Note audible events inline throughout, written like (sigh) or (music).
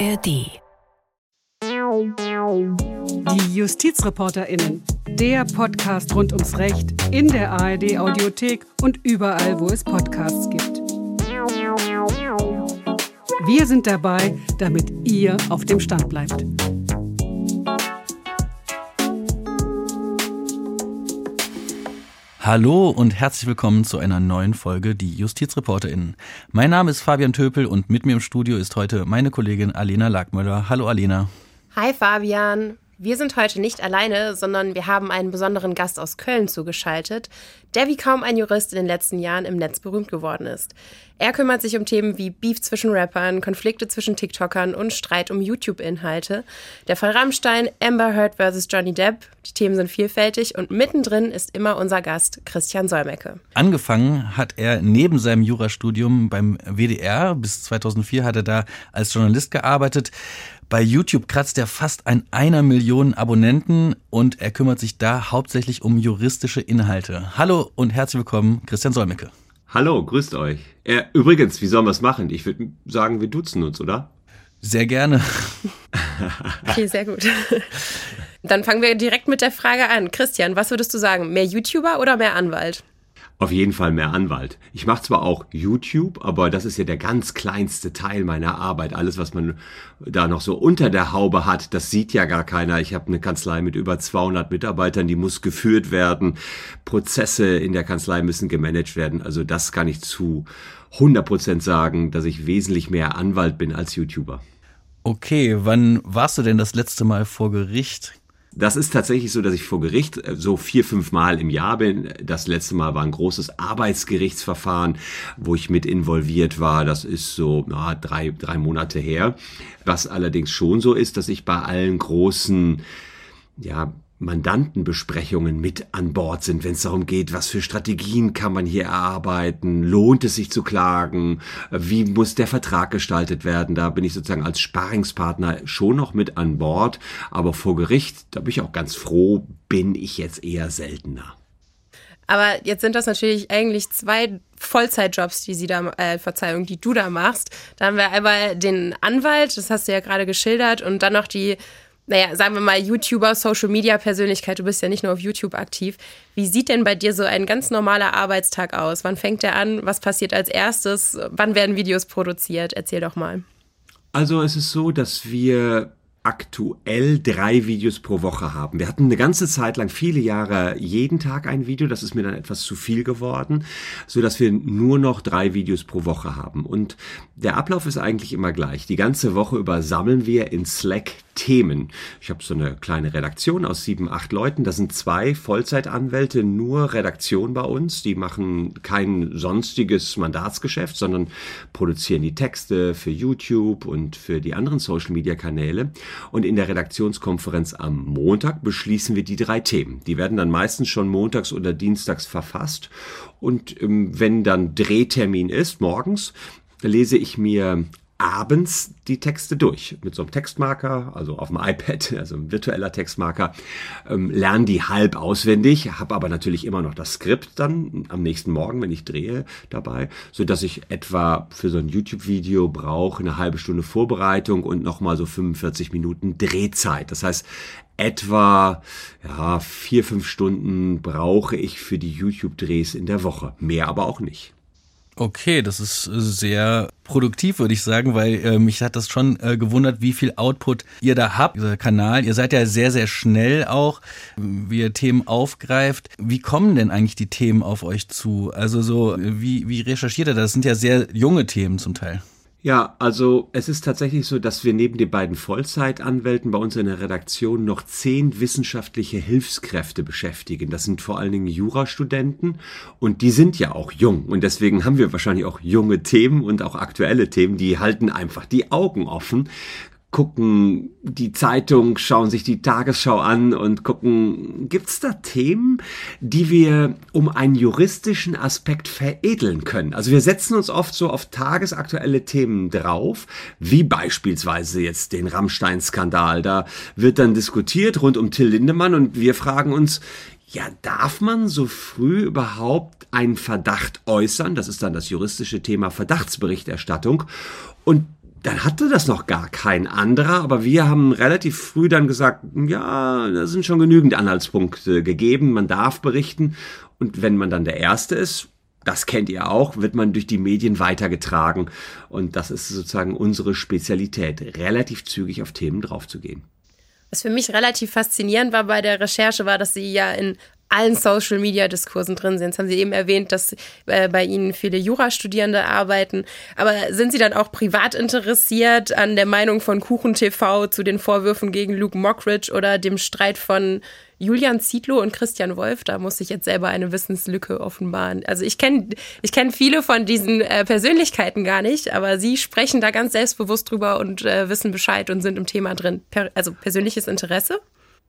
ARD. Die JustizreporterInnen. Der Podcast rund ums Recht in der ARD Audiothek und überall, wo es Podcasts gibt. Wir sind dabei, damit ihr auf dem Stand bleibt. Hallo und herzlich willkommen zu einer neuen Folge Die JustizreporterInnen. Mein Name ist Fabian Töpel und mit mir im Studio ist heute meine Kollegin Alena Lackmüller. Hallo Alena. Hi Fabian. Wir sind heute nicht alleine, sondern wir haben einen besonderen Gast aus Köln zugeschaltet, der wie kaum ein Jurist in den letzten Jahren im Netz berühmt geworden ist. Er kümmert sich um Themen wie Beef zwischen Rappern, Konflikte zwischen TikTokern und Streit um YouTube-Inhalte. Der Fall Rammstein, Amber Heard vs. Johnny Depp. Die Themen sind vielfältig und mittendrin ist immer unser Gast Christian Solmecke. Angefangen hat er neben seinem Jurastudium beim WDR. Bis 2004 hat er da als Journalist gearbeitet. Bei YouTube kratzt er fast ein einer Million Abonnenten und er kümmert sich da hauptsächlich um juristische Inhalte. Hallo und herzlich willkommen, Christian Solmecke. Hallo, grüßt euch. Äh, übrigens, wie sollen wir es machen? Ich würde sagen, wir duzen uns, oder? Sehr gerne. Okay, sehr gut. Dann fangen wir direkt mit der Frage an. Christian, was würdest du sagen? Mehr YouTuber oder mehr Anwalt? Auf jeden Fall mehr Anwalt. Ich mache zwar auch YouTube, aber das ist ja der ganz kleinste Teil meiner Arbeit. Alles, was man da noch so unter der Haube hat, das sieht ja gar keiner. Ich habe eine Kanzlei mit über 200 Mitarbeitern, die muss geführt werden. Prozesse in der Kanzlei müssen gemanagt werden. Also das kann ich zu 100 Prozent sagen, dass ich wesentlich mehr Anwalt bin als YouTuber. Okay, wann warst du denn das letzte Mal vor Gericht? Das ist tatsächlich so, dass ich vor Gericht äh, so vier, fünf Mal im Jahr bin. Das letzte Mal war ein großes Arbeitsgerichtsverfahren, wo ich mit involviert war. Das ist so na, drei, drei Monate her. Was allerdings schon so ist, dass ich bei allen großen ja, Mandantenbesprechungen mit an Bord sind, wenn es darum geht, was für Strategien kann man hier erarbeiten, lohnt es sich zu klagen, wie muss der Vertrag gestaltet werden. Da bin ich sozusagen als Sparingspartner schon noch mit an Bord, aber vor Gericht, da bin ich auch ganz froh, bin ich jetzt eher seltener. Aber jetzt sind das natürlich eigentlich zwei Vollzeitjobs, die sie da, äh, Verzeihung, die du da machst. Da haben wir einmal den Anwalt, das hast du ja gerade geschildert, und dann noch die naja, sagen wir mal, YouTuber, Social Media Persönlichkeit, du bist ja nicht nur auf YouTube aktiv. Wie sieht denn bei dir so ein ganz normaler Arbeitstag aus? Wann fängt der an? Was passiert als erstes? Wann werden Videos produziert? Erzähl doch mal. Also es ist so, dass wir aktuell drei Videos pro Woche haben. Wir hatten eine ganze Zeit lang, viele Jahre, jeden Tag ein Video. Das ist mir dann etwas zu viel geworden, so dass wir nur noch drei Videos pro Woche haben. Und der Ablauf ist eigentlich immer gleich. Die ganze Woche über sammeln wir in Slack Themen. Ich habe so eine kleine Redaktion aus sieben, acht Leuten. Das sind zwei Vollzeitanwälte, nur Redaktion bei uns. Die machen kein sonstiges Mandatsgeschäft, sondern produzieren die Texte für YouTube und für die anderen Social-Media-Kanäle. Und in der Redaktionskonferenz am Montag beschließen wir die drei Themen. Die werden dann meistens schon montags oder dienstags verfasst. Und ähm, wenn dann Drehtermin ist, morgens, lese ich mir abends die Texte durch mit so einem Textmarker, also auf dem iPad, (laughs) also ein virtueller Textmarker, ähm, lerne die halb auswendig, habe aber natürlich immer noch das Skript dann am nächsten Morgen, wenn ich drehe, dabei, so dass ich etwa für so ein YouTube-Video brauche eine halbe Stunde Vorbereitung und nochmal so 45 Minuten Drehzeit. Das heißt, etwa ja, vier, fünf Stunden brauche ich für die YouTube-Drehs in der Woche. Mehr aber auch nicht. Okay, das ist sehr produktiv, würde ich sagen, weil äh, mich hat das schon äh, gewundert, wie viel Output ihr da habt, dieser Kanal. Ihr seid ja sehr, sehr schnell auch, wie ihr Themen aufgreift. Wie kommen denn eigentlich die Themen auf euch zu? Also so, wie, wie recherchiert ihr das? Das sind ja sehr junge Themen zum Teil. Ja, also es ist tatsächlich so, dass wir neben den beiden Vollzeitanwälten bei uns in der Redaktion noch zehn wissenschaftliche Hilfskräfte beschäftigen. Das sind vor allen Dingen Jurastudenten und die sind ja auch jung und deswegen haben wir wahrscheinlich auch junge Themen und auch aktuelle Themen, die halten einfach die Augen offen, gucken die Zeitung, schauen sich die Tagesschau an und gucken, gibt's da Themen, die wir um einen juristischen Aspekt veredeln können? Also wir setzen uns oft so auf tagesaktuelle Themen drauf, wie beispielsweise jetzt den Rammstein-Skandal. Da wird dann diskutiert rund um Till Lindemann und wir fragen uns, ja, darf man so früh überhaupt einen Verdacht äußern? Das ist dann das juristische Thema Verdachtsberichterstattung. Und dann hatte das noch gar kein anderer, aber wir haben relativ früh dann gesagt, ja, da sind schon genügend Anhaltspunkte gegeben, man darf berichten. Und wenn man dann der Erste ist, das kennt ihr auch, wird man durch die Medien weitergetragen. Und das ist sozusagen unsere Spezialität, relativ zügig auf Themen draufzugehen. Was für mich relativ faszinierend war bei der Recherche, war, dass Sie ja in allen Social-Media-Diskursen drin sind. Jetzt haben Sie eben erwähnt, dass äh, bei Ihnen viele Jurastudierende arbeiten. Aber sind Sie dann auch privat interessiert an der Meinung von Kuchen TV zu den Vorwürfen gegen Luke Mockridge oder dem Streit von Julian Zietlow und Christian Wolf? Da muss ich jetzt selber eine Wissenslücke offenbaren. Also ich kenne ich kenn viele von diesen äh, Persönlichkeiten gar nicht, aber Sie sprechen da ganz selbstbewusst drüber und äh, wissen Bescheid und sind im Thema drin. Per also persönliches Interesse?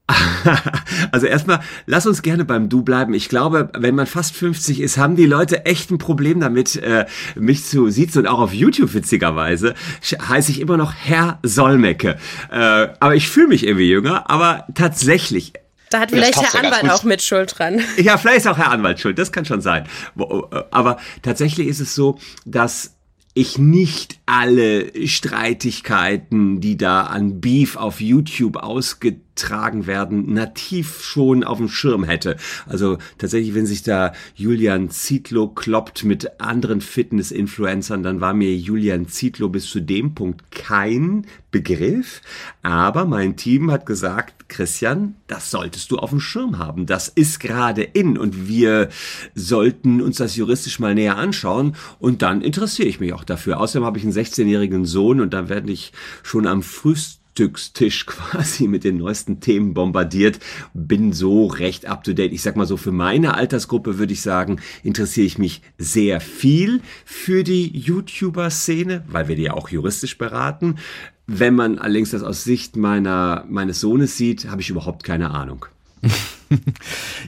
(laughs) Also erstmal, lass uns gerne beim Du bleiben. Ich glaube, wenn man fast 50 ist, haben die Leute echt ein Problem damit, äh, mich zu siezen und auch auf YouTube witzigerweise heiße ich immer noch Herr Solmecke. Äh, aber ich fühle mich irgendwie jünger, aber tatsächlich. Da hat vielleicht Herr Anwalt auch mit Schuld dran. (laughs) Ja, vielleicht ist auch Herr Anwalt schuld, das kann schon sein. Aber tatsächlich ist es so, dass ich nicht alle Streitigkeiten, die da an Beef auf YouTube ausgetragen tragen werden, nativ schon auf dem Schirm hätte. Also tatsächlich, wenn sich da Julian Zietlow kloppt mit anderen Fitness-Influencern, dann war mir Julian Zietlow bis zu dem Punkt kein Begriff. Aber mein Team hat gesagt, Christian, das solltest du auf dem Schirm haben. Das ist gerade in und wir sollten uns das juristisch mal näher anschauen und dann interessiere ich mich auch dafür. Außerdem habe ich einen 16-jährigen Sohn und da werde ich schon am frühesten Frühstückstisch (laughs) quasi mit den neuesten Themen bombardiert, bin so recht up to date. Ich sag mal so, für meine Altersgruppe würde ich sagen, interessiere ich mich sehr viel für die YouTuber-Szene, weil wir die ja auch juristisch beraten. Wenn man allerdings das aus Sicht meiner, meines Sohnes sieht, habe ich überhaupt keine Ahnung. (laughs)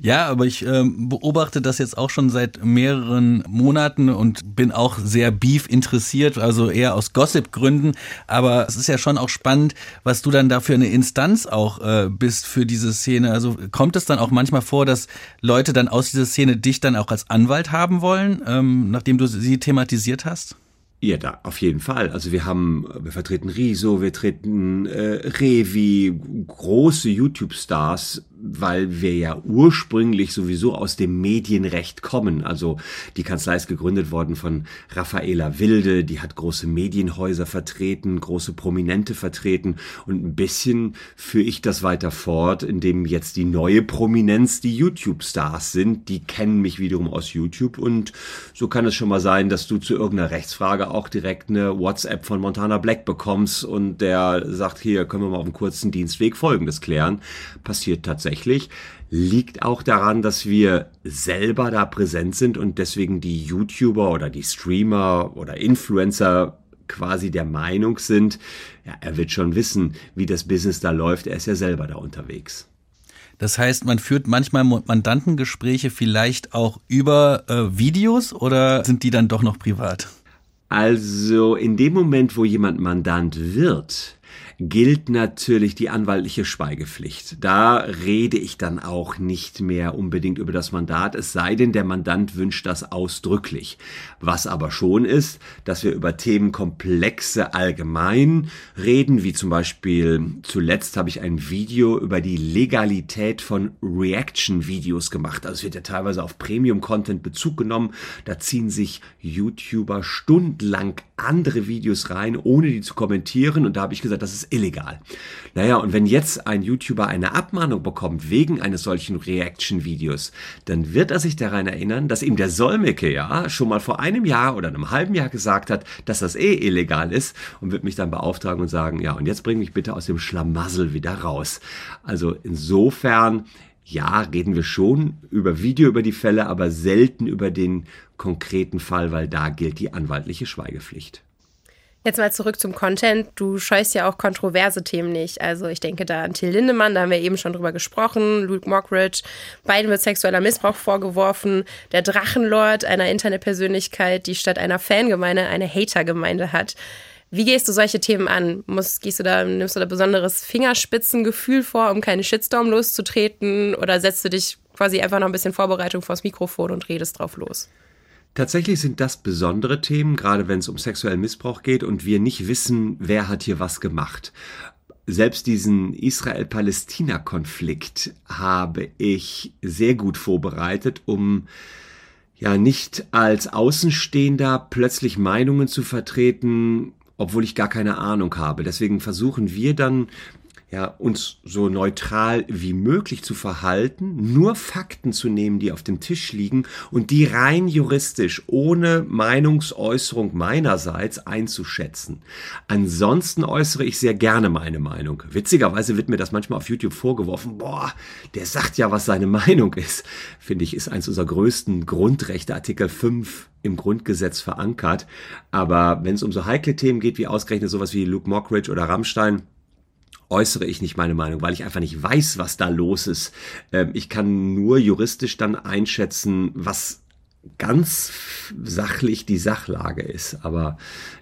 ja, aber ich äh, beobachte das jetzt auch schon seit mehreren Monaten und bin auch sehr Beef interessiert, also eher aus Gossip-Gründen. Aber es ist ja schon auch spannend, was du dann da für eine Instanz auch äh, bist für diese Szene. Also kommt es dann auch manchmal vor, dass Leute dann aus dieser Szene dich dann auch als Anwalt haben wollen, ähm, nachdem du sie thematisiert hast? Ja, da auf jeden Fall. Also wir haben, wir vertreten Riso, wir treten äh, Revi, große YouTube-Stars weil wir ja ursprünglich sowieso aus dem Medienrecht kommen. Also die Kanzlei ist gegründet worden von Raffaela Wilde, die hat große Medienhäuser vertreten, große Prominente vertreten und ein bisschen führe ich das weiter fort, indem jetzt die neue Prominenz die YouTube-Stars sind, die kennen mich wiederum aus YouTube und so kann es schon mal sein, dass du zu irgendeiner Rechtsfrage auch direkt eine WhatsApp von Montana Black bekommst und der sagt, hier können wir mal auf einem kurzen Dienstweg Folgendes klären. Passiert tatsächlich tatsächlich, liegt auch daran, dass wir selber da präsent sind und deswegen die YouTuber oder die Streamer oder Influencer quasi der Meinung sind, ja, er wird schon wissen, wie das Business da läuft, er ist ja selber da unterwegs. Das heißt, man führt manchmal Mandantengespräche vielleicht auch über äh, Videos oder sind die dann doch noch privat? Also in dem Moment, wo jemand Mandant wird, gilt natürlich die anwaltliche Schweigepflicht. Da rede ich dann auch nicht mehr unbedingt über das Mandat, es sei denn, der Mandant wünscht das ausdrücklich. Was aber schon ist, dass wir über Themen komplexe allgemein reden, wie zum Beispiel zuletzt habe ich ein Video über die Legalität von Reaction-Videos gemacht. Also es wird ja teilweise auf Premium-Content Bezug genommen. Da ziehen sich YouTuber stundenlang andere Videos rein, ohne die zu kommentieren. Und da habe ich gesagt, das ist illegal. Naja, und wenn jetzt ein YouTuber eine Abmahnung bekommt wegen eines solchen Reaction-Videos, dann wird er sich daran erinnern, dass ihm der Solmecke ja schon mal vor einem Jahr oder einem halben Jahr gesagt hat, dass das eh illegal ist und wird mich dann beauftragen und sagen, ja, und jetzt bring mich bitte aus dem Schlamassel wieder raus. Also insofern ja, reden wir schon über Video über die Fälle, aber selten über den konkreten Fall, weil da gilt die anwaltliche Schweigepflicht. Jetzt mal zurück zum Content. Du scheust ja auch kontroverse Themen nicht. Also ich denke da an Till Lindemann, da haben wir eben schon drüber gesprochen, Luke Mockridge. Beiden wird sexueller Missbrauch vorgeworfen. Der Drachenlord, einer Internetpersönlichkeit, die statt einer Fangemeinde eine Hatergemeinde hat. Wie gehst du solche Themen an? Muss, gehst du da, nimmst du da besonderes Fingerspitzengefühl vor, um keine Shitstorm loszutreten? Oder setzt du dich quasi einfach noch ein bisschen Vorbereitung vors Mikrofon und redest drauf los? Tatsächlich sind das besondere Themen, gerade wenn es um sexuellen Missbrauch geht und wir nicht wissen, wer hat hier was gemacht. Selbst diesen Israel-Palästina-Konflikt habe ich sehr gut vorbereitet, um ja nicht als Außenstehender plötzlich Meinungen zu vertreten, obwohl ich gar keine Ahnung habe. Deswegen versuchen wir dann ja, uns so neutral wie möglich zu verhalten, nur Fakten zu nehmen, die auf dem Tisch liegen und die rein juristisch ohne Meinungsäußerung meinerseits einzuschätzen. Ansonsten äußere ich sehr gerne meine Meinung. Witzigerweise wird mir das manchmal auf YouTube vorgeworfen, boah, der sagt ja, was seine Meinung ist. Finde ich, ist eins unserer größten Grundrechte, Artikel 5 im Grundgesetz verankert. Aber wenn es um so heikle Themen geht, wie ausgerechnet sowas wie Luke Mockridge oder Rammstein, äußere ich nicht meine Meinung, weil ich einfach nicht weiß, was da los ist. Ähm, ich kann nur juristisch dann einschätzen, was ganz sachlich die Sachlage ist. Aber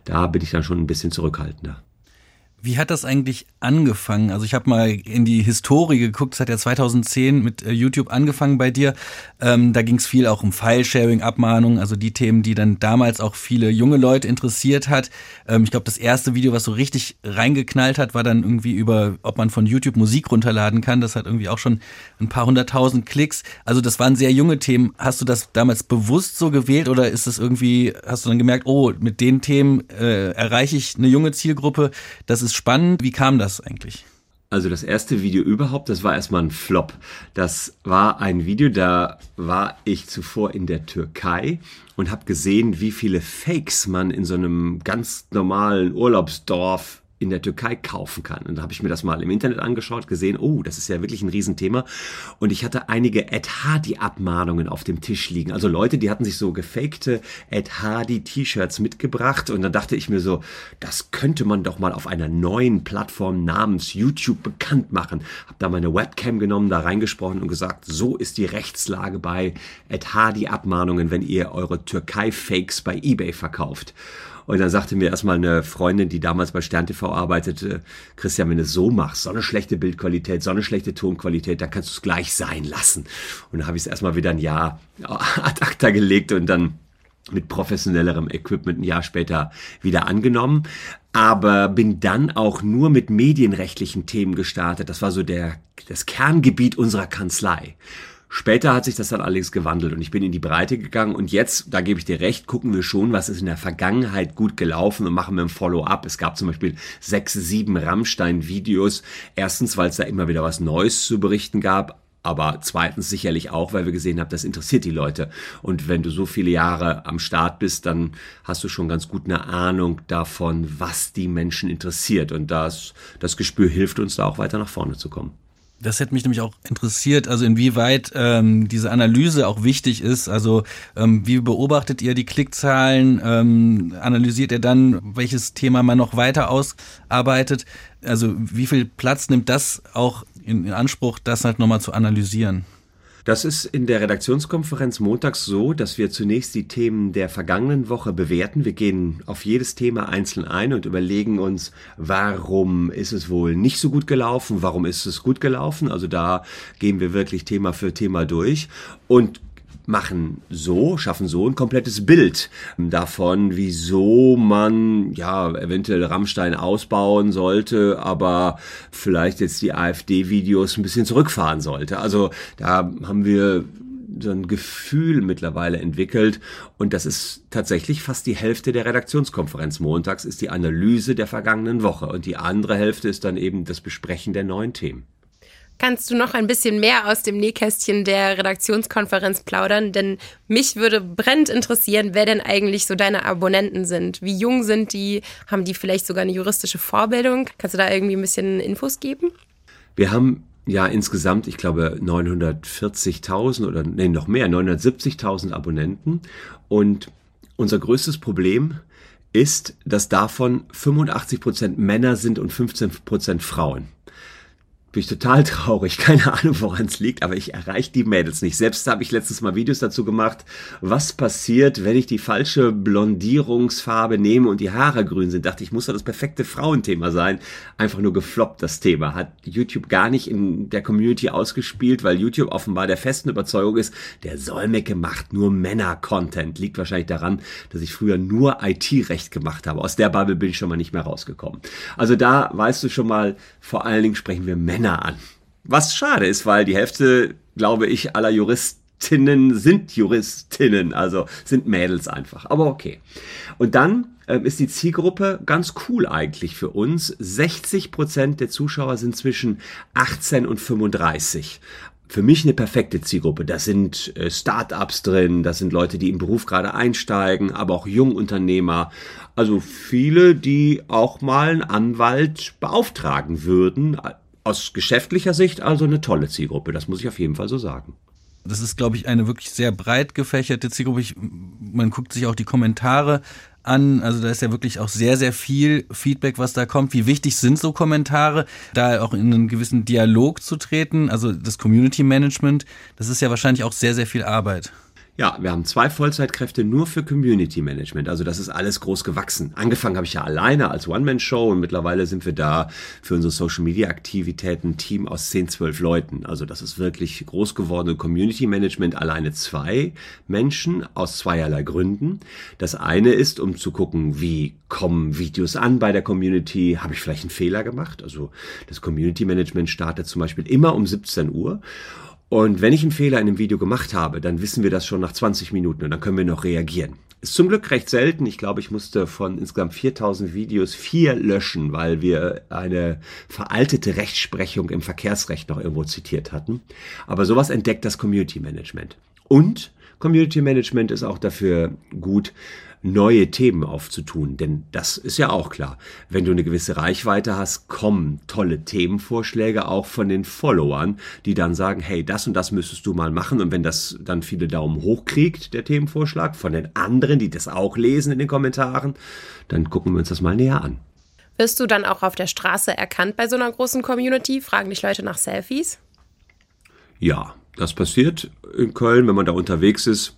da bin ich dann schon ein bisschen zurückhaltender. Wie hat das eigentlich angefangen? Also ich habe mal in die Historie geguckt, es hat ja 2010 mit äh, YouTube angefangen bei dir. Ähm, da ging es viel auch um File-Sharing, Abmahnungen, also die Themen, die dann damals auch viele junge Leute interessiert hat. Ähm, ich glaube, das erste Video, was so richtig reingeknallt hat, war dann irgendwie über, ob man von YouTube Musik runterladen kann. Das hat irgendwie auch schon ein paar hunderttausend Klicks. Also das waren sehr junge Themen. Hast du das damals bewusst so gewählt oder ist es irgendwie, hast du dann gemerkt, oh, mit den Themen äh, erreiche ich eine junge Zielgruppe? Das ist spannend. Wie kam das eigentlich? Also das erste Video überhaupt, das war erstmal ein Flop. Das war ein Video, da war ich zuvor in der Türkei und habe gesehen, wie viele Fakes man in so einem ganz normalen Urlaubsdorf in der Türkei kaufen kann. Und da habe ich mir das mal im Internet angeschaut, gesehen, oh, das ist ja wirklich ein Riesenthema. Und ich hatte einige Ed Hardy-Abmahnungen auf dem Tisch liegen. Also Leute, die hatten sich so gefakte Ed Hardy-T-Shirts mitgebracht. Und dann dachte ich mir so, das könnte man doch mal auf einer neuen Plattform namens YouTube bekannt machen. Hab da meine Webcam genommen, da reingesprochen und gesagt, so ist die Rechtslage bei Ed Hardy-Abmahnungen, wenn ihr eure Türkei-Fakes bei eBay verkauft. Und dann sagte mir erstmal eine Freundin, die damals bei Stern TV arbeitete, Christian, wenn du es so machst, so eine schlechte Bildqualität, so eine schlechte Tonqualität, dann kannst du es gleich sein lassen. Und dann habe ich es erstmal wieder ein Jahr (laughs) ad acta gelegt und dann mit professionellerem Equipment ein Jahr später wieder angenommen, aber bin dann auch nur mit medienrechtlichen Themen gestartet. Das war so der, das Kerngebiet unserer Kanzlei. Später hat sich das dann allerdings gewandelt und ich bin in die Breite gegangen und jetzt, da gebe ich dir recht, gucken wir schon, was ist in der Vergangenheit gut gelaufen und machen wir ein Follow-up. Es gab zum Beispiel sechs, sieben Rammstein-Videos. Erstens, weil es da immer wieder was Neues zu berichten gab, aber zweitens sicherlich auch, weil wir gesehen haben, das interessiert die Leute. Und wenn du so viele Jahre am Start bist, dann hast du schon ganz gut eine Ahnung davon, was die Menschen interessiert. Und das, das Gespür hilft uns da auch weiter nach vorne zu kommen. Das hätte mich nämlich auch interessiert, also inwieweit ähm, diese Analyse auch wichtig ist. Also ähm, wie beobachtet ihr die Klickzahlen? Ähm, analysiert ihr dann, welches Thema man noch weiter ausarbeitet? Also wie viel Platz nimmt das auch in, in Anspruch, das halt nochmal zu analysieren? Das ist in der Redaktionskonferenz montags so, dass wir zunächst die Themen der vergangenen Woche bewerten. Wir gehen auf jedes Thema einzeln ein und überlegen uns, warum ist es wohl nicht so gut gelaufen, warum ist es gut gelaufen. Also da gehen wir wirklich Thema für Thema durch und machen so, schaffen so ein komplettes Bild davon, wieso man ja eventuell Rammstein ausbauen sollte, aber vielleicht jetzt die AfD-Videos ein bisschen zurückfahren sollte. Also da haben wir so ein Gefühl mittlerweile entwickelt und das ist tatsächlich fast die Hälfte der Redaktionskonferenz montags ist die Analyse der vergangenen Woche und die andere Hälfte ist dann eben das Besprechen der neuen Themen. Kannst du noch ein bisschen mehr aus dem Nähkästchen der Redaktionskonferenz plaudern? Denn mich würde brennend interessieren, wer denn eigentlich so deine Abonnenten sind. Wie jung sind die? Haben die vielleicht sogar eine juristische Vorbildung? Kannst du da irgendwie ein bisschen Infos geben? Wir haben ja insgesamt, ich glaube, 940.000 oder nee, noch mehr, 970.000 Abonnenten. Und unser größtes Problem ist, dass davon 85 Prozent Männer sind und 15 Prozent Frauen. Bin ich total traurig. (laughs) Keine Ahnung, woran es liegt, aber ich erreiche die Mädels nicht. Selbst habe ich letztens mal Videos dazu gemacht, was passiert, wenn ich die falsche Blondierungsfarbe nehme und die Haare grün sind. Dachte ich, muss doch das perfekte Frauenthema sein. Einfach nur gefloppt, das Thema. Hat YouTube gar nicht in der Community ausgespielt, weil YouTube offenbar der festen Überzeugung ist, der Solmecke macht nur Männer-Content. Liegt wahrscheinlich daran, dass ich früher nur IT-Recht gemacht habe. Aus der Bubble bin ich schon mal nicht mehr rausgekommen. Also da weißt du schon mal, vor allen Dingen sprechen wir Männer Männer an. Was schade ist, weil die Hälfte, glaube ich, aller Juristinnen sind Juristinnen, also sind Mädels einfach. Aber okay. Und dann ähm, ist die Zielgruppe ganz cool eigentlich für uns. 60 Prozent der Zuschauer sind zwischen 18 und 35 für mich eine perfekte Zielgruppe. Da sind äh, Start-ups drin, das sind Leute, die im Beruf gerade einsteigen, aber auch Jungunternehmer. Also viele, die auch mal einen Anwalt beauftragen würden, aus geschäftlicher Sicht also eine tolle Zielgruppe, das muss ich auf jeden Fall so sagen. Das ist, glaube ich, eine wirklich sehr breit gefächerte Zielgruppe. Ich, man guckt sich auch die Kommentare an. Also da ist ja wirklich auch sehr, sehr viel Feedback, was da kommt. Wie wichtig sind so Kommentare, da auch in einen gewissen Dialog zu treten? Also das Community Management, das ist ja wahrscheinlich auch sehr, sehr viel Arbeit. Ja, wir haben zwei Vollzeitkräfte nur für Community Management. Also das ist alles groß gewachsen. Angefangen habe ich ja alleine als One-Man-Show und mittlerweile sind wir da für unsere Social-Media-Aktivitäten ein Team aus 10, 12 Leuten. Also das ist wirklich groß geworden. Community Management alleine zwei Menschen aus zweierlei Gründen. Das eine ist, um zu gucken, wie kommen Videos an bei der Community. Habe ich vielleicht einen Fehler gemacht? Also das Community Management startet zum Beispiel immer um 17 Uhr. Und wenn ich einen Fehler in einem Video gemacht habe, dann wissen wir das schon nach 20 Minuten und dann können wir noch reagieren. Ist zum Glück recht selten. Ich glaube, ich musste von insgesamt 4000 Videos vier löschen, weil wir eine veraltete Rechtsprechung im Verkehrsrecht noch irgendwo zitiert hatten. Aber sowas entdeckt das Community Management. Und Community Management ist auch dafür gut, neue Themen aufzutun. Denn das ist ja auch klar. Wenn du eine gewisse Reichweite hast, kommen tolle Themenvorschläge auch von den Followern, die dann sagen, hey, das und das müsstest du mal machen. Und wenn das dann viele Daumen hoch kriegt, der Themenvorschlag, von den anderen, die das auch lesen in den Kommentaren, dann gucken wir uns das mal näher an. Wirst du dann auch auf der Straße erkannt bei so einer großen Community? Fragen dich Leute nach Selfies? Ja, das passiert in Köln, wenn man da unterwegs ist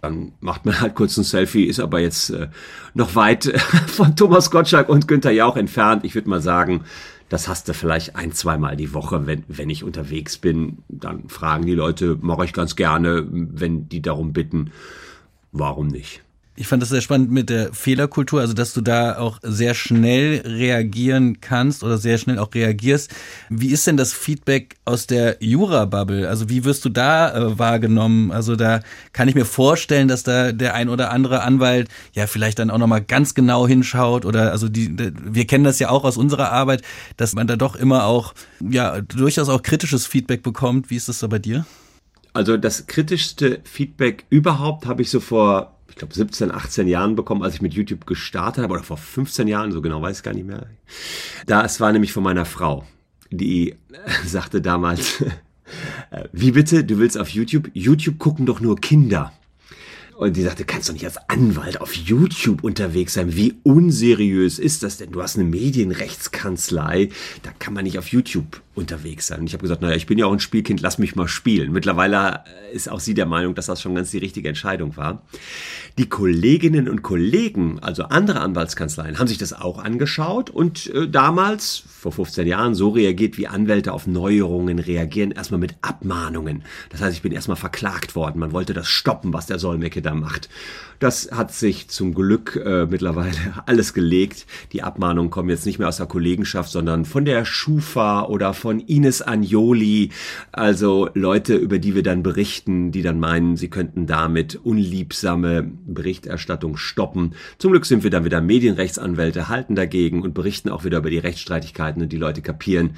dann macht man halt kurz ein Selfie, ist aber jetzt äh, noch weit äh, (laughs) von Thomas Gottschalk und Günther Jauch entfernt. Ich würde mal sagen, das hast du vielleicht ein, zweimal die Woche, wenn, wenn ich unterwegs bin. Dann fragen die Leute, mache ich ganz gerne, wenn die darum bitten. Warum nicht? Ich fand das sehr spannend mit der Fehlerkultur, also dass du da auch sehr schnell reagieren kannst oder sehr schnell auch reagierst. Wie ist denn das Feedback aus der Jura-Bubble? Also wie wirst du da äh, wahrgenommen? Also da kann ich mir vorstellen, dass da der ein oder andere Anwalt ja vielleicht dann auch nochmal ganz genau hinschaut oder also die, wir kennen das ja auch aus unserer Arbeit, dass man da doch immer auch ja durchaus auch kritisches Feedback bekommt. Wie ist das da bei dir? Also das kritischste Feedback überhaupt habe ich so vor glaube, 17, 18 Jahren bekommen, als ich mit YouTube gestartet habe, oder vor 15 Jahren, so genau weiß ich gar nicht mehr. Da, es war nämlich von meiner Frau, die sagte damals, (laughs) äh, wie bitte, du willst auf YouTube? YouTube gucken doch nur Kinder. Und die sagte, kannst du nicht als Anwalt auf YouTube unterwegs sein? Wie unseriös ist das denn? Du hast eine Medienrechtskanzlei, da kann man nicht auf YouTube unterwegs sein. Und ich habe gesagt, naja, ich bin ja auch ein Spielkind, lass mich mal spielen. Mittlerweile äh, ist auch sie der Meinung, dass das schon ganz die richtige Entscheidung war. Die Kolleginnen und Kollegen, also andere Anwaltskanzleien, haben sich das auch angeschaut und äh, damals, vor 15 Jahren, so reagiert, wie Anwälte auf Neuerungen reagieren, erstmal mit Abmahnungen. Das heißt, ich bin erstmal verklagt worden. Man wollte das stoppen, was der Solmecke da macht. Das hat sich zum Glück äh, mittlerweile (laughs) alles gelegt. Die Abmahnungen kommen jetzt nicht mehr aus der Kollegenschaft, sondern von der Schufa oder von Ines Agnoli. Also Leute, über die wir dann berichten, die dann meinen, sie könnten damit unliebsame Berichterstattung stoppen. Zum Glück sind wir dann wieder Medienrechtsanwälte, halten dagegen und berichten auch wieder über die Rechtsstreitigkeiten und die Leute kapieren,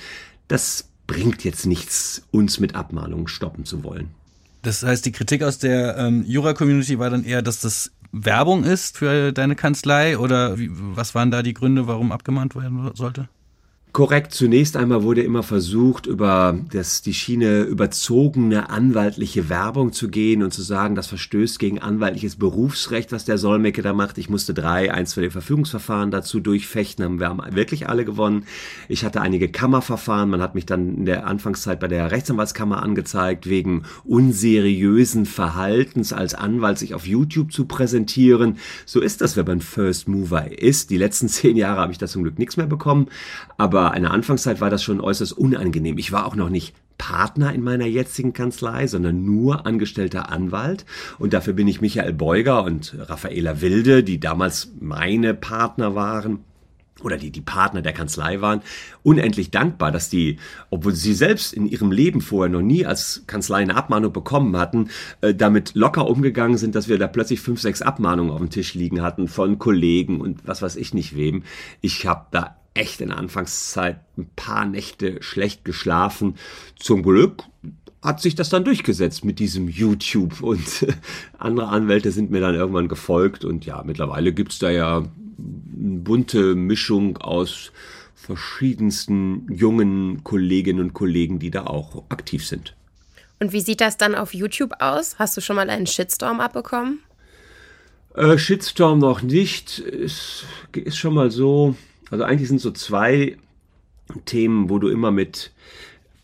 das bringt jetzt nichts, uns mit Abmahnungen stoppen zu wollen. Das heißt, die Kritik aus der ähm, Jura-Community war dann eher, dass das Werbung ist für deine Kanzlei oder wie, was waren da die Gründe, warum abgemahnt werden sollte? Korrekt, zunächst einmal wurde immer versucht, über das, die Schiene überzogene anwaltliche Werbung zu gehen und zu sagen, das verstößt gegen anwaltliches Berufsrecht, was der Solmecke da macht. Ich musste drei, eins für den Verfügungsverfahren dazu durchfechten, haben wir haben wirklich alle gewonnen. Ich hatte einige Kammerverfahren, man hat mich dann in der Anfangszeit bei der Rechtsanwaltskammer angezeigt, wegen unseriösen Verhaltens als Anwalt sich auf YouTube zu präsentieren. So ist das, wenn man First Mover ist. Die letzten (laughs) zehn Jahre habe ich da zum Glück nichts mehr bekommen, aber in der Anfangszeit war das schon äußerst unangenehm. Ich war auch noch nicht Partner in meiner jetzigen Kanzlei, sondern nur angestellter Anwalt. Und dafür bin ich Michael Beuger und Raffaela Wilde, die damals meine Partner waren, oder die die Partner der Kanzlei waren, unendlich dankbar, dass die, obwohl sie selbst in ihrem Leben vorher noch nie als Kanzlei eine Abmahnung bekommen hatten, äh, damit locker umgegangen sind, dass wir da plötzlich fünf, sechs Abmahnungen auf dem Tisch liegen hatten von Kollegen und was weiß ich nicht wem. Ich habe da echt in der Anfangszeit ein paar Nächte schlecht geschlafen. Zum Glück hat sich das dann durchgesetzt mit diesem YouTube und (laughs) andere Anwälte sind mir dann irgendwann gefolgt und ja, mittlerweile gibt's da ja bunte Mischung aus verschiedensten jungen Kolleginnen und Kollegen, die da auch aktiv sind. Und wie sieht das dann auf YouTube aus? Hast du schon mal einen Shitstorm abbekommen? Äh, Shitstorm noch nicht. Ist, ist schon mal so, also eigentlich sind so zwei Themen, wo du immer mit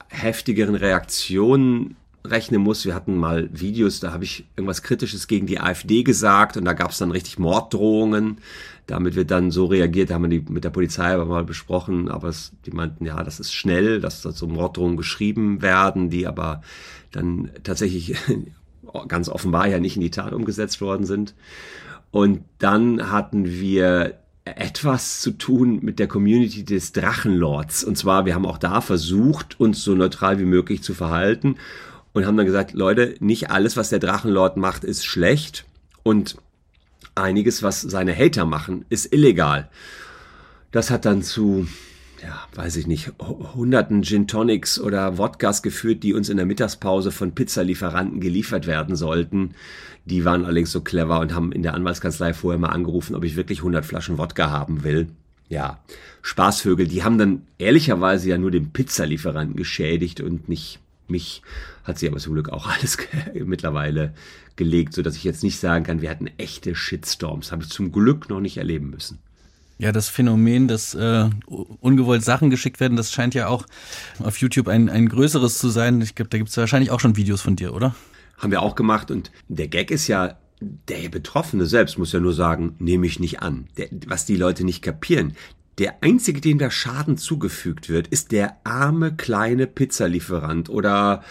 heftigeren Reaktionen rechnen musst. Wir hatten mal Videos, da habe ich irgendwas Kritisches gegen die AfD gesagt und da gab es dann richtig Morddrohungen. Damit wird dann so reagiert, haben wir die mit der Polizei aber mal besprochen, aber es, die meinten, ja, das ist schnell, dass da so Morddrohungen geschrieben werden, die aber dann tatsächlich (laughs) ganz offenbar ja nicht in die Tat umgesetzt worden sind. Und dann hatten wir etwas zu tun mit der Community des Drachenlords. Und zwar, wir haben auch da versucht, uns so neutral wie möglich zu verhalten und haben dann gesagt, Leute, nicht alles, was der Drachenlord macht, ist schlecht und einiges, was seine Hater machen, ist illegal. Das hat dann zu, ja, weiß ich nicht, hunderten Gin Tonics oder Wodkas geführt, die uns in der Mittagspause von Pizzalieferanten geliefert werden sollten. Die waren allerdings so clever und haben in der Anwaltskanzlei vorher mal angerufen, ob ich wirklich 100 Flaschen Wodka haben will. Ja, Spaßvögel, die haben dann ehrlicherweise ja nur den Pizzalieferanten geschädigt und nicht mich. Hat sie aber zum Glück auch (laughs) alles mittlerweile gelegt, sodass ich jetzt nicht sagen kann, wir hatten echte Shitstorms. Habe ich zum Glück noch nicht erleben müssen. Ja, das Phänomen, dass äh, ungewollt Sachen geschickt werden, das scheint ja auch auf YouTube ein, ein größeres zu sein. Ich glaube, da gibt es wahrscheinlich auch schon Videos von dir, oder? Haben wir auch gemacht und der Gag ist ja, der Betroffene selbst muss ja nur sagen, nehme ich nicht an. Der, was die Leute nicht kapieren. Der einzige, dem der Schaden zugefügt wird, ist der arme kleine Pizzalieferant oder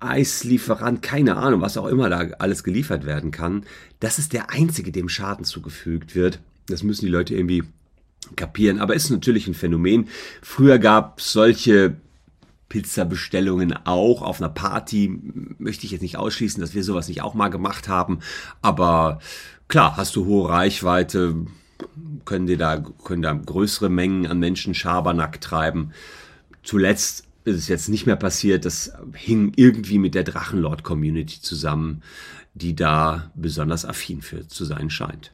Eislieferant, keine Ahnung, was auch immer da alles geliefert werden kann. Das ist der einzige, dem Schaden zugefügt wird. Das müssen die Leute irgendwie kapieren. Aber ist natürlich ein Phänomen. Früher gab es solche Pizza-Bestellungen auch auf einer Party. Möchte ich jetzt nicht ausschließen, dass wir sowas nicht auch mal gemacht haben. Aber klar, hast du hohe Reichweite, können dir da, können da größere Mengen an Menschen Schabernack treiben. Zuletzt ist es jetzt nicht mehr passiert. Das hing irgendwie mit der Drachenlord-Community zusammen, die da besonders affin für zu sein scheint.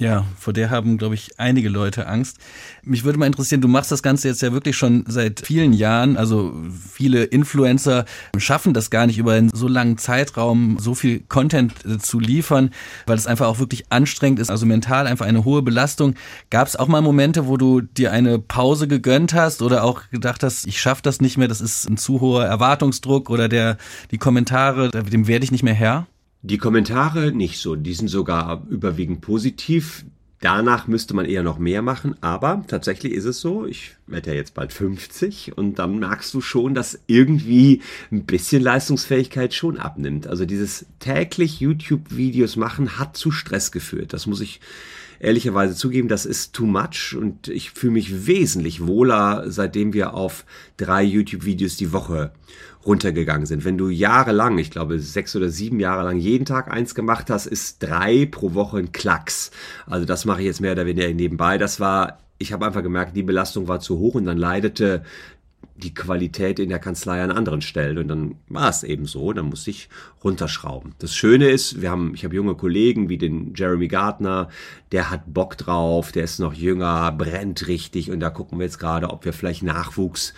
Ja, vor der haben, glaube ich, einige Leute Angst. Mich würde mal interessieren, du machst das Ganze jetzt ja wirklich schon seit vielen Jahren. Also viele Influencer schaffen das gar nicht über einen so langen Zeitraum so viel Content äh, zu liefern, weil es einfach auch wirklich anstrengend ist, also mental einfach eine hohe Belastung. Gab es auch mal Momente, wo du dir eine Pause gegönnt hast oder auch gedacht hast, ich schaffe das nicht mehr, das ist ein zu hoher Erwartungsdruck oder der die Kommentare, dem werde ich nicht mehr Herr? Die Kommentare nicht so, die sind sogar überwiegend positiv. Danach müsste man eher noch mehr machen, aber tatsächlich ist es so, ich werde ja jetzt bald 50 und dann merkst du schon, dass irgendwie ein bisschen Leistungsfähigkeit schon abnimmt. Also dieses täglich YouTube-Videos machen hat zu Stress geführt. Das muss ich ehrlicherweise zugeben, das ist too much und ich fühle mich wesentlich wohler, seitdem wir auf drei YouTube-Videos die Woche runtergegangen sind. Wenn du jahrelang, ich glaube sechs oder sieben Jahre lang jeden Tag eins gemacht hast, ist drei pro Woche ein Klacks. Also das mache ich jetzt mehr oder weniger nebenbei. Das war, ich habe einfach gemerkt, die Belastung war zu hoch und dann leidete die Qualität in der Kanzlei an anderen Stellen. Und dann war es eben so, dann musste ich runterschrauben. Das Schöne ist, wir haben, ich habe junge Kollegen wie den Jeremy Gardner, der hat Bock drauf, der ist noch jünger, brennt richtig und da gucken wir jetzt gerade, ob wir vielleicht Nachwuchs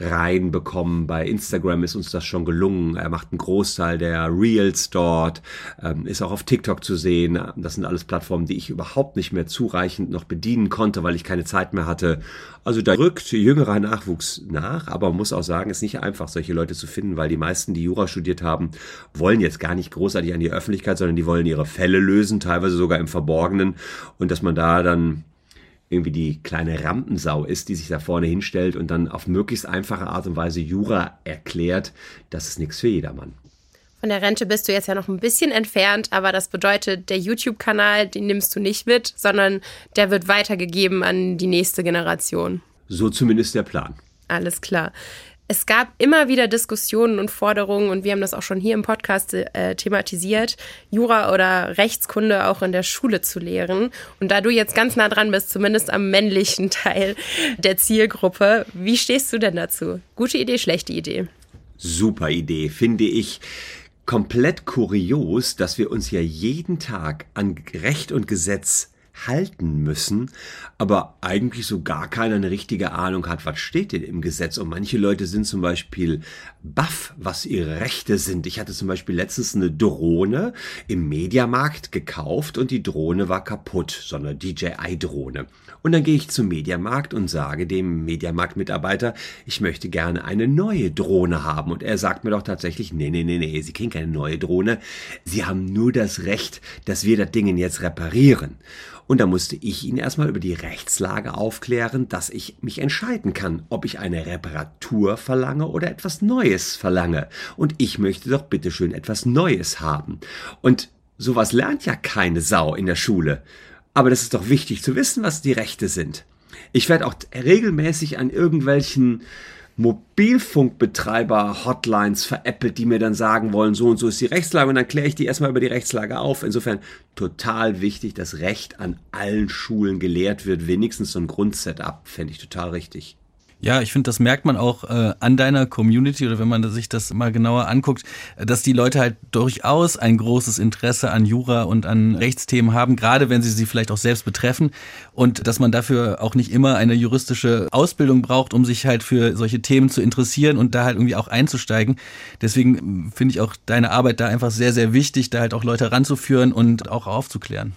reinbekommen. Bei Instagram ist uns das schon gelungen. Er macht einen Großteil der Reels dort, ähm, ist auch auf TikTok zu sehen. Das sind alles Plattformen, die ich überhaupt nicht mehr zureichend noch bedienen konnte, weil ich keine Zeit mehr hatte. Also da rückt jüngerer Nachwuchs nach, aber man muss auch sagen, es ist nicht einfach, solche Leute zu finden, weil die meisten, die Jura studiert haben, wollen jetzt gar nicht großartig an die Öffentlichkeit, sondern die wollen ihre Fälle lösen, teilweise sogar im Verborgenen. Und dass man da dann irgendwie die kleine Rampensau ist, die sich da vorne hinstellt und dann auf möglichst einfache Art und Weise Jura erklärt, das ist nichts für jedermann. Von der Rente bist du jetzt ja noch ein bisschen entfernt, aber das bedeutet, der YouTube-Kanal, den nimmst du nicht mit, sondern der wird weitergegeben an die nächste Generation. So zumindest der Plan. Alles klar es gab immer wieder Diskussionen und Forderungen und wir haben das auch schon hier im Podcast äh, thematisiert, Jura oder Rechtskunde auch in der Schule zu lehren. Und da du jetzt ganz nah dran bist, zumindest am männlichen Teil der Zielgruppe, wie stehst du denn dazu? Gute Idee, schlechte Idee? Super Idee, finde ich komplett kurios, dass wir uns ja jeden Tag an Recht und Gesetz halten müssen, aber eigentlich so gar keiner eine richtige Ahnung hat, was steht denn im Gesetz. Und manche Leute sind zum Beispiel baff, was ihre Rechte sind. Ich hatte zum Beispiel letztens eine Drohne im Mediamarkt gekauft und die Drohne war kaputt, so eine DJI-Drohne. Und dann gehe ich zum Mediamarkt und sage dem Mediamarkt-Mitarbeiter, ich möchte gerne eine neue Drohne haben. Und er sagt mir doch tatsächlich, nee, nee, nee, nee, Sie kriegen keine neue Drohne. Sie haben nur das Recht, dass wir das Ding jetzt reparieren. Und da musste ich ihn erstmal über die Rechtslage aufklären, dass ich mich entscheiden kann, ob ich eine Reparatur verlange oder etwas Neues verlange. Und ich möchte doch bitteschön etwas Neues haben. Und sowas lernt ja keine Sau in der Schule. Aber das ist doch wichtig zu wissen, was die Rechte sind. Ich werde auch regelmäßig an irgendwelchen Mobilfunkbetreiber-Hotlines veräppelt, die mir dann sagen wollen, so und so ist die Rechtslage und dann kläre ich die erstmal über die Rechtslage auf. Insofern total wichtig, dass Recht an allen Schulen gelehrt wird. Wenigstens so ein Grundsetup fände ich total richtig. Ja, ich finde, das merkt man auch äh, an deiner Community oder wenn man sich das mal genauer anguckt, dass die Leute halt durchaus ein großes Interesse an Jura und an Rechtsthemen haben, gerade wenn sie sie vielleicht auch selbst betreffen und dass man dafür auch nicht immer eine juristische Ausbildung braucht, um sich halt für solche Themen zu interessieren und da halt irgendwie auch einzusteigen. Deswegen ähm, finde ich auch deine Arbeit da einfach sehr, sehr wichtig, da halt auch Leute ranzuführen und auch aufzuklären.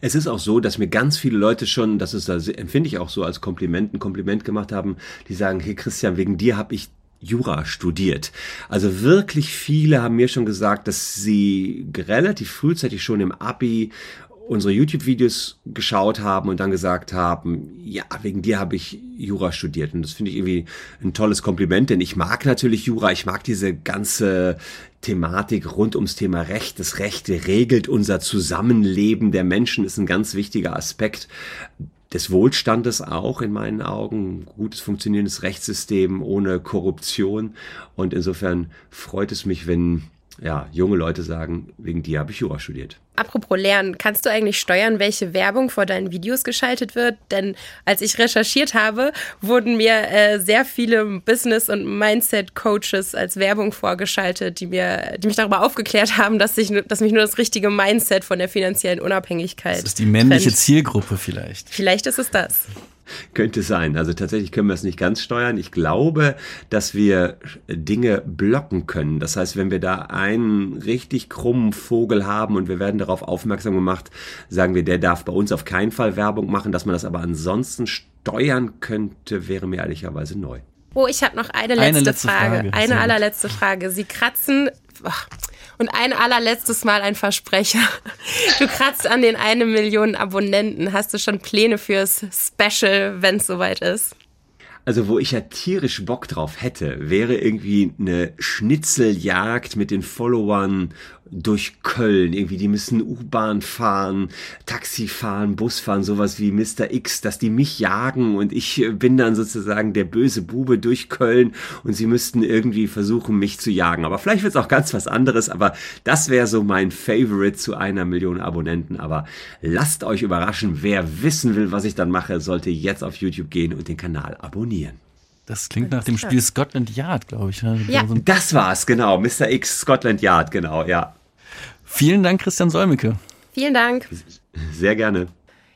Es ist auch so, dass mir ganz viele Leute schon, das ist, das empfinde ich auch so als Kompliment, ein Kompliment gemacht haben, die sagen, hey Christian, wegen dir habe ich Jura studiert. Also wirklich viele haben mir schon gesagt, dass sie relativ frühzeitig schon im Abi unsere YouTube-Videos geschaut haben und dann gesagt haben, ja, wegen dir habe ich Jura studiert. Und das finde ich irgendwie ein tolles Kompliment, denn ich mag natürlich Jura, ich mag diese ganze Thematik rund ums Thema Recht. Das Recht regelt unser Zusammenleben der Menschen, ist ein ganz wichtiger Aspekt des Wohlstandes auch in meinen Augen. Gutes funktionierendes Rechtssystem ohne Korruption. Und insofern freut es mich, wenn ja, junge Leute sagen, wegen dir habe ich Jura studiert. Apropos Lernen, kannst du eigentlich steuern, welche Werbung vor deinen Videos geschaltet wird? Denn als ich recherchiert habe, wurden mir äh, sehr viele Business- und Mindset-Coaches als Werbung vorgeschaltet, die, mir, die mich darüber aufgeklärt haben, dass, ich, dass mich nur das richtige Mindset von der finanziellen Unabhängigkeit. Das ist die männliche trennt. Zielgruppe vielleicht. Vielleicht ist es das. (laughs) Könnte sein. Also tatsächlich können wir es nicht ganz steuern. Ich glaube, dass wir Dinge blocken können. Das heißt, wenn wir da einen richtig krummen Vogel haben und wir werden darauf aufmerksam gemacht, sagen wir, der darf bei uns auf keinen Fall Werbung machen. Dass man das aber ansonsten steuern könnte, wäre mir ehrlicherweise neu. Oh, ich habe noch eine letzte, eine letzte Frage. Frage. Eine allerletzte Frage. Sie kratzen. Oh, und ein allerletztes Mal ein Versprecher. Du kratzt an den eine Million Abonnenten. Hast du schon Pläne fürs Special, wenn es soweit ist? Also wo ich ja tierisch Bock drauf hätte, wäre irgendwie eine Schnitzeljagd mit den Followern durch Köln. Irgendwie, die müssen U-Bahn fahren, Taxi fahren, Bus fahren, sowas wie Mr. X, dass die mich jagen und ich bin dann sozusagen der böse Bube durch Köln und sie müssten irgendwie versuchen, mich zu jagen. Aber vielleicht wird es auch ganz was anderes, aber das wäre so mein Favorite zu einer Million Abonnenten. Aber lasst euch überraschen, wer wissen will, was ich dann mache, sollte jetzt auf YouTube gehen und den Kanal abonnieren. Das klingt nach dem Spiel Scotland Yard, glaube ich. Ne? Ja, das war's, genau. Mr. X Scotland Yard, genau, ja. Vielen Dank, Christian Solmecke. Vielen Dank. Sehr gerne.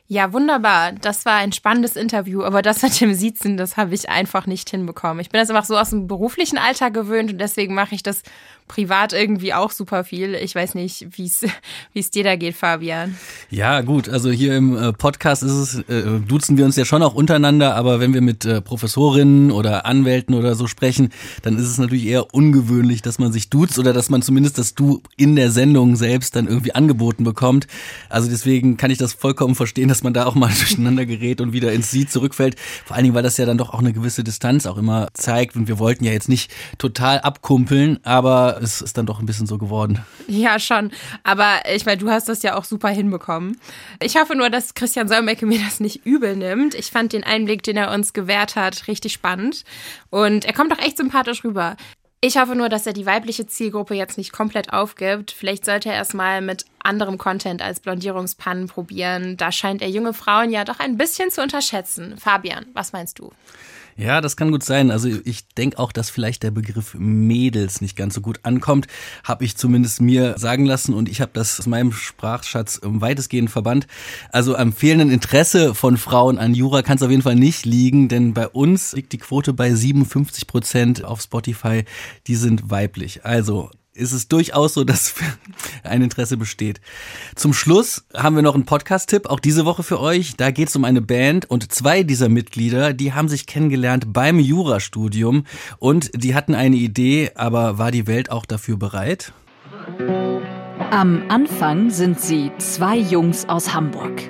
Ja, wunderbar. Das war ein spannendes Interview, aber das mit dem Siezen, das habe ich einfach nicht hinbekommen. Ich bin das einfach so aus dem beruflichen Alltag gewöhnt und deswegen mache ich das privat irgendwie auch super viel. Ich weiß nicht, wie (laughs) es dir da geht, Fabian. Ja, gut. Also hier im äh, Podcast ist es, äh, duzen wir uns ja schon auch untereinander, aber wenn wir mit äh, Professorinnen oder Anwälten oder so sprechen, dann ist es natürlich eher ungewöhnlich, dass man sich duzt oder dass man zumindest das Du in der Sendung selbst dann irgendwie angeboten bekommt. Also deswegen kann ich das vollkommen verstehen, dass man da auch mal (laughs) durcheinander gerät und wieder ins Sie zurückfällt. Vor allen Dingen, weil das ja dann doch auch eine gewisse Distanz auch immer zeigt und wir wollten ja jetzt nicht total abkumpeln, aber es ist dann doch ein bisschen so geworden. Ja, schon. Aber ich meine, du hast das ja auch super hinbekommen. Ich hoffe nur, dass Christian Solmecke mir das nicht übel nimmt. Ich fand den Einblick, den er uns gewährt hat, richtig spannend. Und er kommt auch echt sympathisch rüber. Ich hoffe nur, dass er die weibliche Zielgruppe jetzt nicht komplett aufgibt. Vielleicht sollte er erstmal mit anderem Content als Blondierungspannen probieren. Da scheint er junge Frauen ja doch ein bisschen zu unterschätzen. Fabian, was meinst du? Ja, das kann gut sein. Also ich denke auch, dass vielleicht der Begriff Mädels nicht ganz so gut ankommt. Habe ich zumindest mir sagen lassen und ich habe das aus meinem Sprachschatz weitestgehend verbannt. Also am fehlenden Interesse von Frauen an Jura kann es auf jeden Fall nicht liegen, denn bei uns liegt die Quote bei 57 Prozent auf Spotify. Die sind weiblich. Also ist es durchaus so, dass (laughs) ein Interesse besteht. Zum Schluss haben wir noch einen Podcast-Tipp, auch diese Woche für euch. Da geht es um eine Band und zwei dieser Mitglieder, die haben sich kennengelernt beim Jurastudium und die hatten eine Idee, aber war die Welt auch dafür bereit? Am Anfang sind sie zwei Jungs aus Hamburg.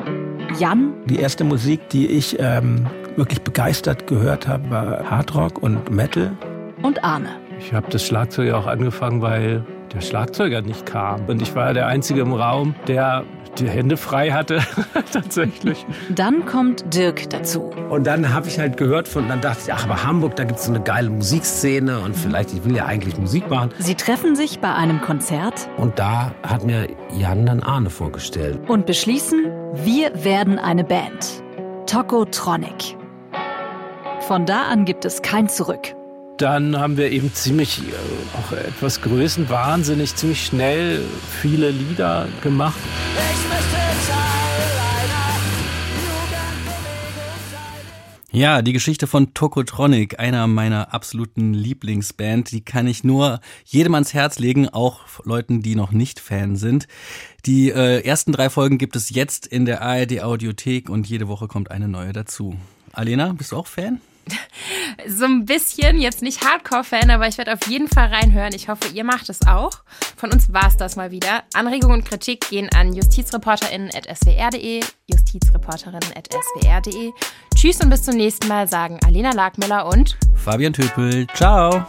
Jan. Die erste Musik, die ich ähm, wirklich begeistert gehört habe, war Hardrock und Metal. Und Arne. Ich habe das Schlagzeug auch angefangen, weil der Schlagzeuger nicht kam. Und ich war der Einzige im Raum, der die Hände frei hatte, (laughs) tatsächlich. Dann kommt Dirk dazu. Und dann habe ich halt gehört von, dann dachte ich, ach, aber Hamburg, da gibt es so eine geile Musikszene und vielleicht, ich will ja eigentlich Musik machen. Sie treffen sich bei einem Konzert. Und da hat mir Jan dann Arne vorgestellt. Und beschließen, wir werden eine Band. Tokotronic. Von da an gibt es kein Zurück dann haben wir eben ziemlich, äh, auch etwas größenwahnsinnig, ziemlich schnell viele Lieder gemacht. Ja, die Geschichte von Tokotronic, einer meiner absoluten Lieblingsband, die kann ich nur jedem ans Herz legen, auch Leuten, die noch nicht Fan sind. Die äh, ersten drei Folgen gibt es jetzt in der ARD Audiothek und jede Woche kommt eine neue dazu. Alena, bist du auch Fan? (laughs) so ein bisschen, jetzt nicht Hardcore-Fan, aber ich werde auf jeden Fall reinhören. Ich hoffe, ihr macht es auch. Von uns war es das mal wieder. Anregungen und Kritik gehen an justizreporterinnen.swr.de, justizreporterinnen.swr.de. Tschüss und bis zum nächsten Mal, sagen Alena Lagmüller und Fabian Töpel. Ciao.